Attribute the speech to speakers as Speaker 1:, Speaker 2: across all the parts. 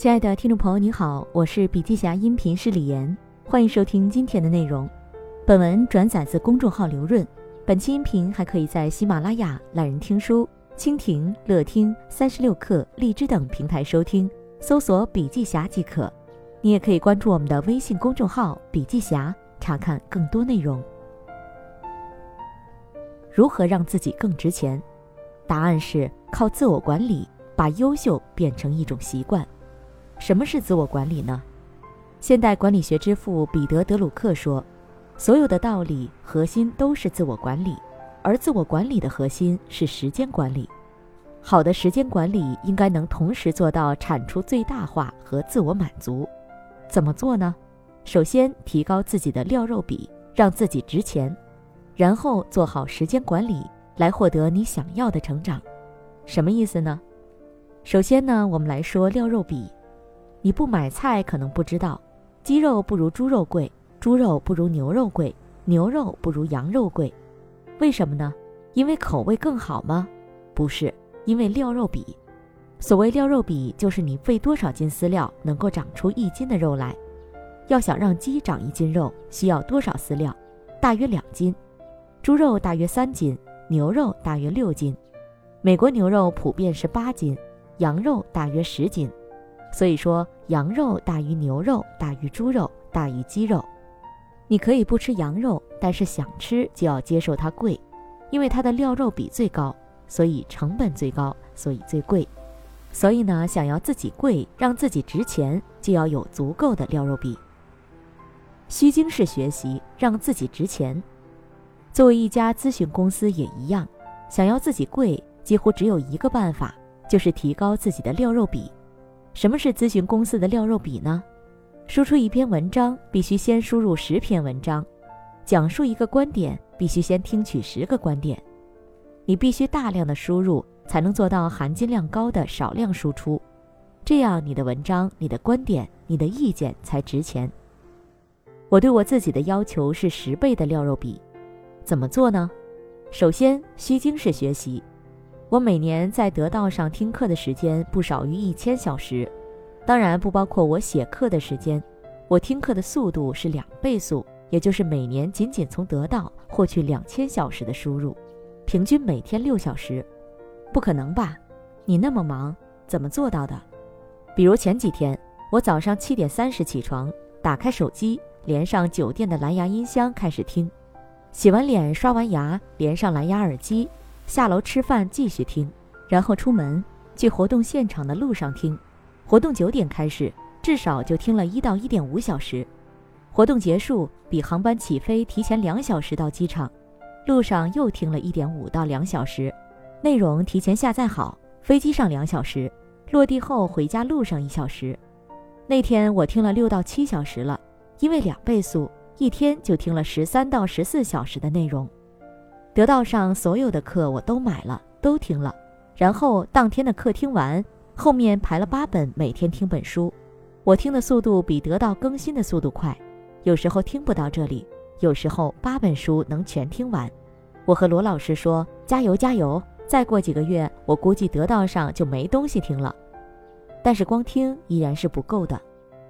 Speaker 1: 亲爱的听众朋友，你好，我是笔记侠音频师李岩，欢迎收听今天的内容。本文转载自公众号刘润，本期音频还可以在喜马拉雅、懒人听书、蜻蜓、乐听、三十六课、荔枝等平台收听，搜索“笔记侠”即可。你也可以关注我们的微信公众号“笔记侠”，查看更多内容。如何让自己更值钱？答案是靠自我管理，把优秀变成一种习惯。什么是自我管理呢？现代管理学之父彼得·德鲁克说：“所有的道理核心都是自我管理，而自我管理的核心是时间管理。好的时间管理应该能同时做到产出最大化和自我满足。怎么做呢？首先提高自己的料肉比，让自己值钱，然后做好时间管理，来获得你想要的成长。什么意思呢？首先呢，我们来说料肉比。”你不买菜可能不知道，鸡肉不如猪肉贵，猪肉不如牛肉贵，牛肉不如羊肉贵，为什么呢？因为口味更好吗？不是，因为料肉比。所谓料肉比，就是你喂多少斤饲料能够长出一斤的肉来。要想让鸡长一斤肉，需要多少饲料？大约两斤。猪肉大约三斤，牛肉大约六斤。美国牛肉普遍是八斤，羊肉大约十斤。所以说，羊肉大于牛肉，大于猪肉，大于鸡肉。你可以不吃羊肉，但是想吃就要接受它贵，因为它的料肉比最高，所以成本最高，所以最贵。所以呢，想要自己贵，让自己值钱，就要有足够的料肉比。虚惊式学习，让自己值钱。作为一家咨询公司也一样，想要自己贵，几乎只有一个办法，就是提高自己的料肉比。什么是咨询公司的料肉比呢？输出一篇文章必须先输入十篇文章，讲述一个观点必须先听取十个观点。你必须大量的输入，才能做到含金量高的少量输出，这样你的文章、你的观点、你的意见才值钱。我对我自己的要求是十倍的料肉比，怎么做呢？首先，虚惊式学习。我每年在得道上听课的时间不少于一千小时，当然不包括我写课的时间。我听课的速度是两倍速，也就是每年仅仅从得到获取两千小时的输入，平均每天六小时。不可能吧？你那么忙，怎么做到的？比如前几天，我早上七点三十起床，打开手机，连上酒店的蓝牙音箱开始听，洗完脸刷完牙，连上蓝牙耳机。下楼吃饭继续听，然后出门去活动现场的路上听。活动九点开始，至少就听了一到一点五小时。活动结束，比航班起飞提前两小时到机场，路上又听了一点五到两小时。内容提前下载好，飞机上两小时，落地后回家路上一小时。那天我听了六到七小时了，因为两倍速，一天就听了十三到十四小时的内容。得到上所有的课我都买了，都听了，然后当天的课听完，后面排了八本，每天听本书。我听的速度比得到更新的速度快，有时候听不到这里，有时候八本书能全听完。我和罗老师说：“加油加油！再过几个月，我估计得到上就没东西听了。”但是光听依然是不够的，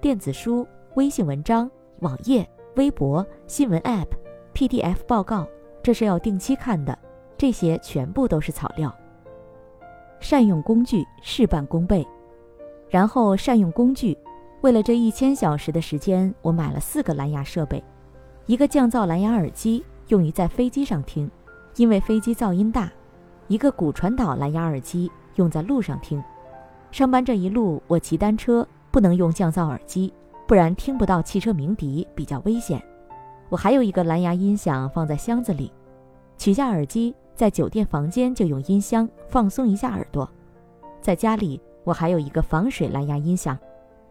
Speaker 1: 电子书、微信文章、网页、微博、新闻 App、PDF 报告。这是要定期看的，这些全部都是草料。善用工具，事半功倍。然后善用工具，为了这一千小时的时间，我买了四个蓝牙设备，一个降噪蓝牙耳机用于在飞机上听，因为飞机噪音大；一个骨传导蓝牙耳机用在路上听。上班这一路我骑单车，不能用降噪耳机，不然听不到汽车鸣笛，比较危险。我还有一个蓝牙音响放在箱子里，取下耳机，在酒店房间就用音箱放松一下耳朵。在家里，我还有一个防水蓝牙音响，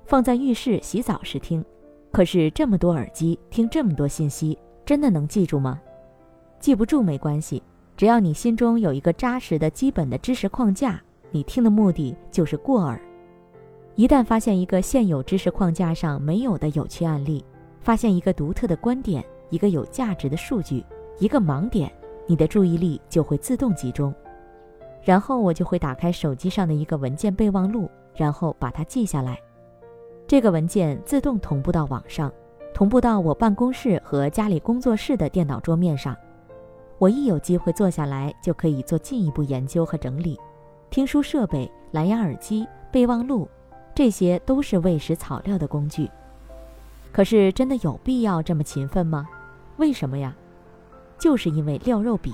Speaker 1: 放在浴室洗澡时听。可是这么多耳机听这么多信息，真的能记住吗？记不住没关系，只要你心中有一个扎实的基本的知识框架，你听的目的就是过耳。一旦发现一个现有知识框架上没有的有趣案例，发现一个独特的观点，一个有价值的数据，一个盲点，你的注意力就会自动集中。然后我就会打开手机上的一个文件备忘录，然后把它记下来。这个文件自动同步到网上，同步到我办公室和家里工作室的电脑桌面上。我一有机会坐下来，就可以做进一步研究和整理。听书设备、蓝牙耳机、备忘录，这些都是喂食草料的工具。可是，真的有必要这么勤奋吗？为什么呀？就是因为料肉比，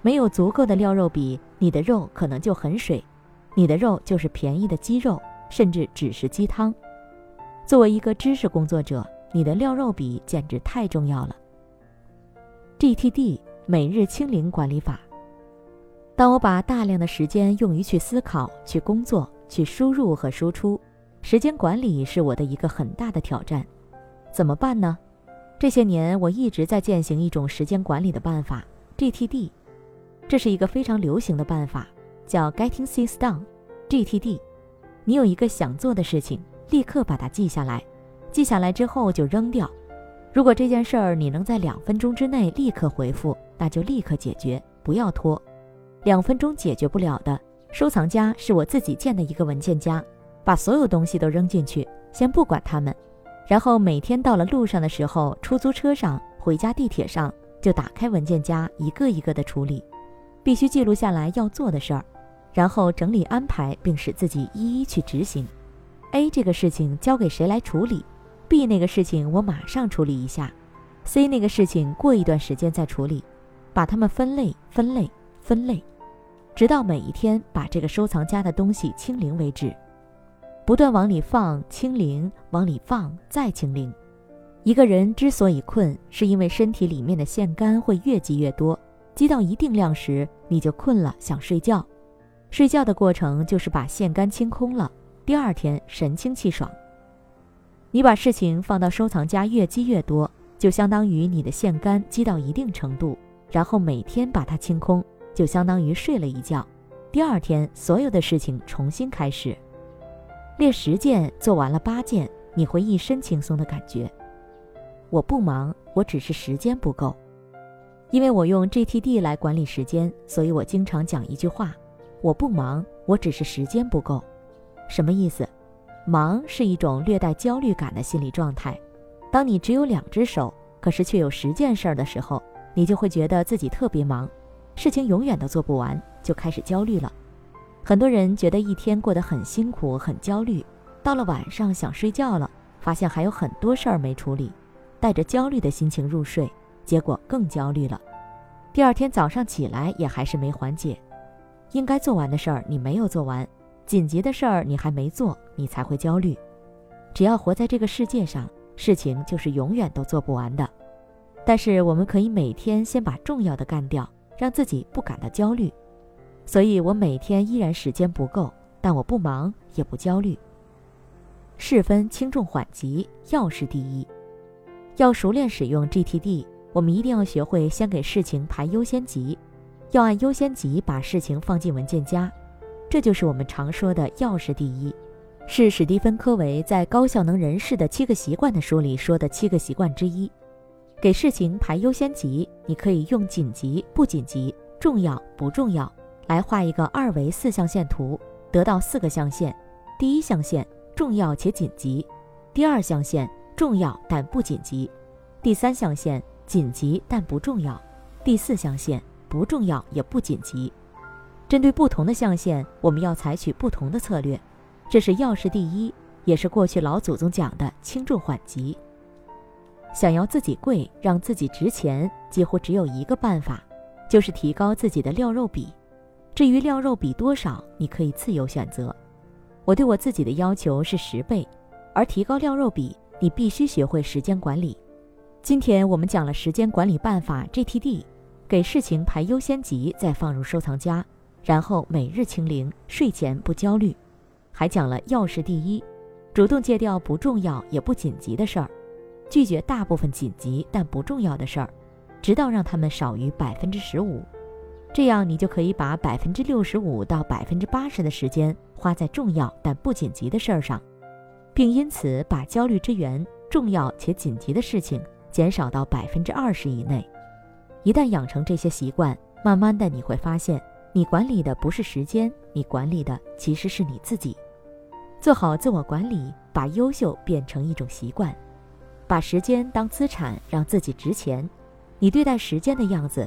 Speaker 1: 没有足够的料肉比，你的肉可能就很水，你的肉就是便宜的鸡肉，甚至只是鸡汤。作为一个知识工作者，你的料肉比简直太重要了。GTD 每日清零管理法。当我把大量的时间用于去思考、去工作、去输入和输出，时间管理是我的一个很大的挑战。怎么办呢？这些年我一直在践行一种时间管理的办法 GTD，这是一个非常流行的办法，叫 Getting Things Done。GTD，你有一个想做的事情。立刻把它记下来，记下来之后就扔掉。如果这件事儿你能在两分钟之内立刻回复，那就立刻解决，不要拖。两分钟解决不了的，收藏夹是我自己建的一个文件夹，把所有东西都扔进去，先不管它们。然后每天到了路上的时候，出租车上、回家地铁上，就打开文件夹，一个一个的处理，必须记录下来要做的事儿，然后整理安排，并使自己一一去执行。A 这个事情交给谁来处理？B 那个事情我马上处理一下，C 那个事情过一段时间再处理，把它们分类、分类、分类，直到每一天把这个收藏夹的东西清零为止，不断往里放，清零，往里放，再清零。一个人之所以困，是因为身体里面的腺苷会越积越多，积到一定量时，你就困了，想睡觉。睡觉的过程就是把腺苷清空了。第二天神清气爽。你把事情放到收藏夹越积越多，就相当于你的腺苷积到一定程度，然后每天把它清空，就相当于睡了一觉。第二天所有的事情重新开始。列十件做完了八件，你会一身轻松的感觉。我不忙，我只是时间不够。因为我用 GTD 来管理时间，所以我经常讲一句话：我不忙，我只是时间不够。什么意思？忙是一种略带焦虑感的心理状态。当你只有两只手，可是却有十件事儿的时候，你就会觉得自己特别忙，事情永远都做不完，就开始焦虑了。很多人觉得一天过得很辛苦、很焦虑，到了晚上想睡觉了，发现还有很多事儿没处理，带着焦虑的心情入睡，结果更焦虑了。第二天早上起来也还是没缓解，应该做完的事儿你没有做完。紧急的事儿你还没做，你才会焦虑。只要活在这个世界上，事情就是永远都做不完的。但是我们可以每天先把重要的干掉，让自己不感到焦虑。所以我每天依然时间不够，但我不忙也不焦虑。事分轻重缓急，要事第一。要熟练使用 GTD，我们一定要学会先给事情排优先级，要按优先级把事情放进文件夹。这就是我们常说的要事第一，是史蒂芬·科维在《高效能人士的七个习惯》的书里说的七个习惯之一。给事情排优先级，你可以用紧急、不紧急、重要、不重要来画一个二维四象限图，得到四个象限：第一象限重要且紧急，第二象限重要但不紧急，第三象限紧急但不重要，第四象限不重要也不紧急。针对不同的象限，我们要采取不同的策略，这是要事第一，也是过去老祖宗讲的轻重缓急。想要自己贵，让自己值钱，几乎只有一个办法，就是提高自己的料肉比。至于料肉比多少，你可以自由选择。我对我自己的要求是十倍，而提高料肉比，你必须学会时间管理。今天我们讲了时间管理办法 GTD，给事情排优先级，再放入收藏夹。然后每日清零，睡前不焦虑，还讲了要事第一，主动戒掉不重要也不紧急的事儿，拒绝大部分紧急但不重要的事儿，直到让他们少于百分之十五，这样你就可以把百分之六十五到百分之八十的时间花在重要但不紧急的事儿上，并因此把焦虑之源重要且紧急的事情减少到百分之二十以内。一旦养成这些习惯，慢慢的你会发现。你管理的不是时间，你管理的其实是你自己。做好自我管理，把优秀变成一种习惯，把时间当资产，让自己值钱。你对待时间的样子，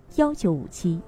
Speaker 1: 幺九五七。